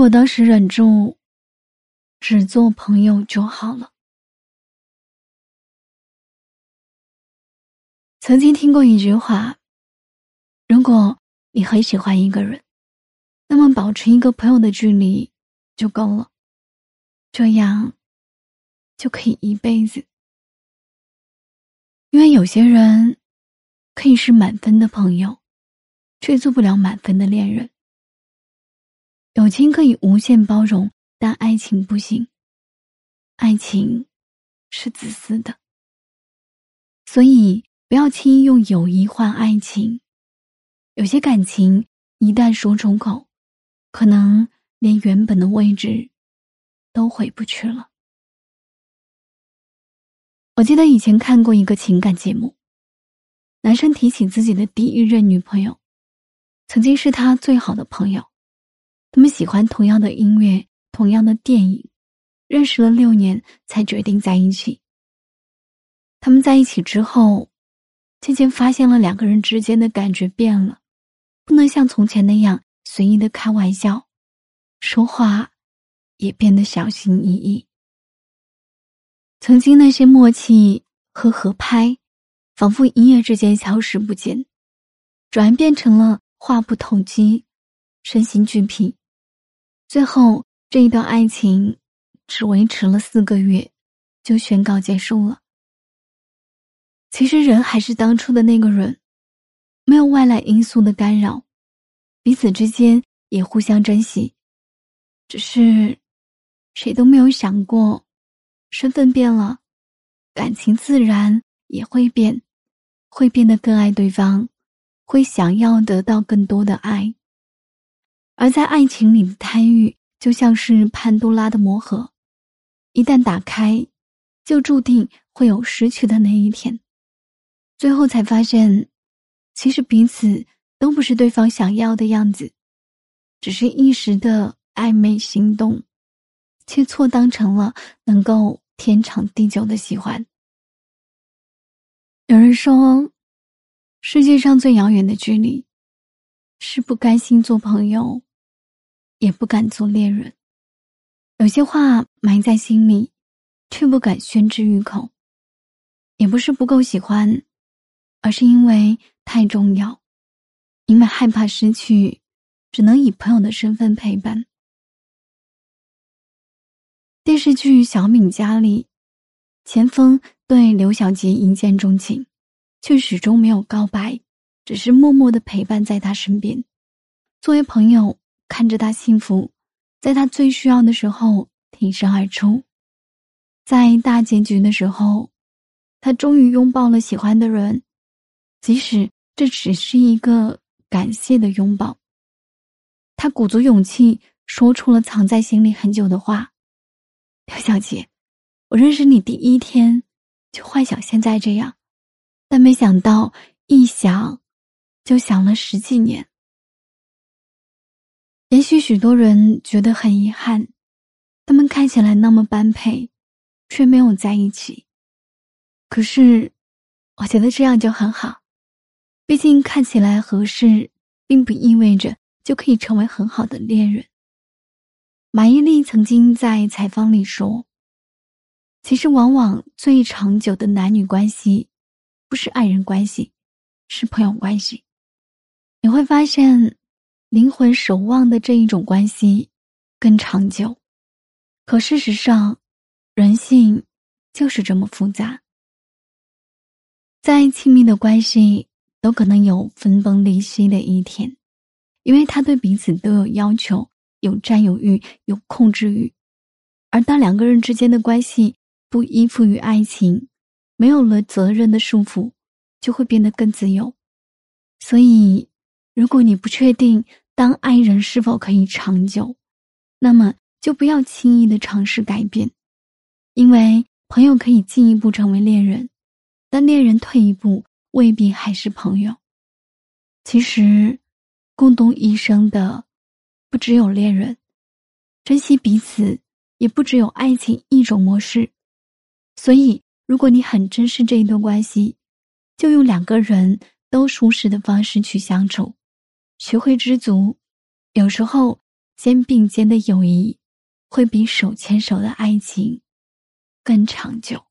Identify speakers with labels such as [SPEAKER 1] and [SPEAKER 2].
[SPEAKER 1] 果当时忍住，只做朋友就好了。曾经听过一句话：如果你很喜欢一个人，那么保持一个朋友的距离就够了，这样就可以一辈子。因为有些人可以是满分的朋友，却做不了满分的恋人。友情可以无限包容，但爱情不行。爱情是自私的，所以不要轻易用友谊换爱情。有些感情一旦说出口，可能连原本的位置都回不去了。我记得以前看过一个情感节目，男生提起自己的第一任女朋友，曾经是他最好的朋友。他们喜欢同样的音乐，同样的电影，认识了六年才决定在一起。他们在一起之后，渐渐发现了两个人之间的感觉变了，不能像从前那样随意的开玩笑，说话也变得小心翼翼。曾经那些默契和合拍，仿佛一夜之间消失不见，转变成了话不投机，身心俱疲。最后，这一段爱情只维持了四个月，就宣告结束了。其实，人还是当初的那个人，没有外来因素的干扰，彼此之间也互相珍惜，只是谁都没有想过，身份变了，感情自然也会变，会变得更爱对方，会想要得到更多的爱。而在爱情里的贪欲，就像是潘多拉的魔盒，一旦打开，就注定会有失去的那一天。最后才发现，其实彼此都不是对方想要的样子，只是一时的暧昧心动，却错当成了能够天长地久的喜欢。有人说，世界上最遥远的距离，是不甘心做朋友。也不敢做恋人，有些话埋在心里，却不敢宣之于口。也不是不够喜欢，而是因为太重要，因为害怕失去，只能以朋友的身份陪伴。电视剧《小敏家》里，钱枫对刘小杰一见钟情，却始终没有告白，只是默默的陪伴在他身边，作为朋友。看着他幸福，在他最需要的时候挺身而出，在大结局的时候，他终于拥抱了喜欢的人，即使这只是一个感谢的拥抱。他鼓足勇气说出了藏在心里很久的话：“刘小姐，我认识你第一天就幻想现在这样，但没想到一想就想了十几年。”也许许多人觉得很遗憾，他们看起来那么般配，却没有在一起。可是，我觉得这样就很好，毕竟看起来合适，并不意味着就可以成为很好的恋人。马伊琍曾经在采访里说：“其实，往往最长久的男女关系，不是爱人关系，是朋友关系。”你会发现。灵魂守望的这一种关系更长久，可事实上，人性就是这么复杂。再亲密的关系都可能有分崩离析的一天，因为他对彼此都有要求，有占有欲，有控制欲。而当两个人之间的关系不依附于爱情，没有了责任的束缚，就会变得更自由。所以，如果你不确定，当爱人是否可以长久，那么就不要轻易的尝试改变，因为朋友可以进一步成为恋人，但恋人退一步未必还是朋友。其实，共度一生的不只有恋人，珍惜彼此也不只有爱情一种模式。所以，如果你很珍视这一段关系，就用两个人都舒适的方式去相处。学会知足，有时候肩并肩的友谊，会比手牵手的爱情更长久。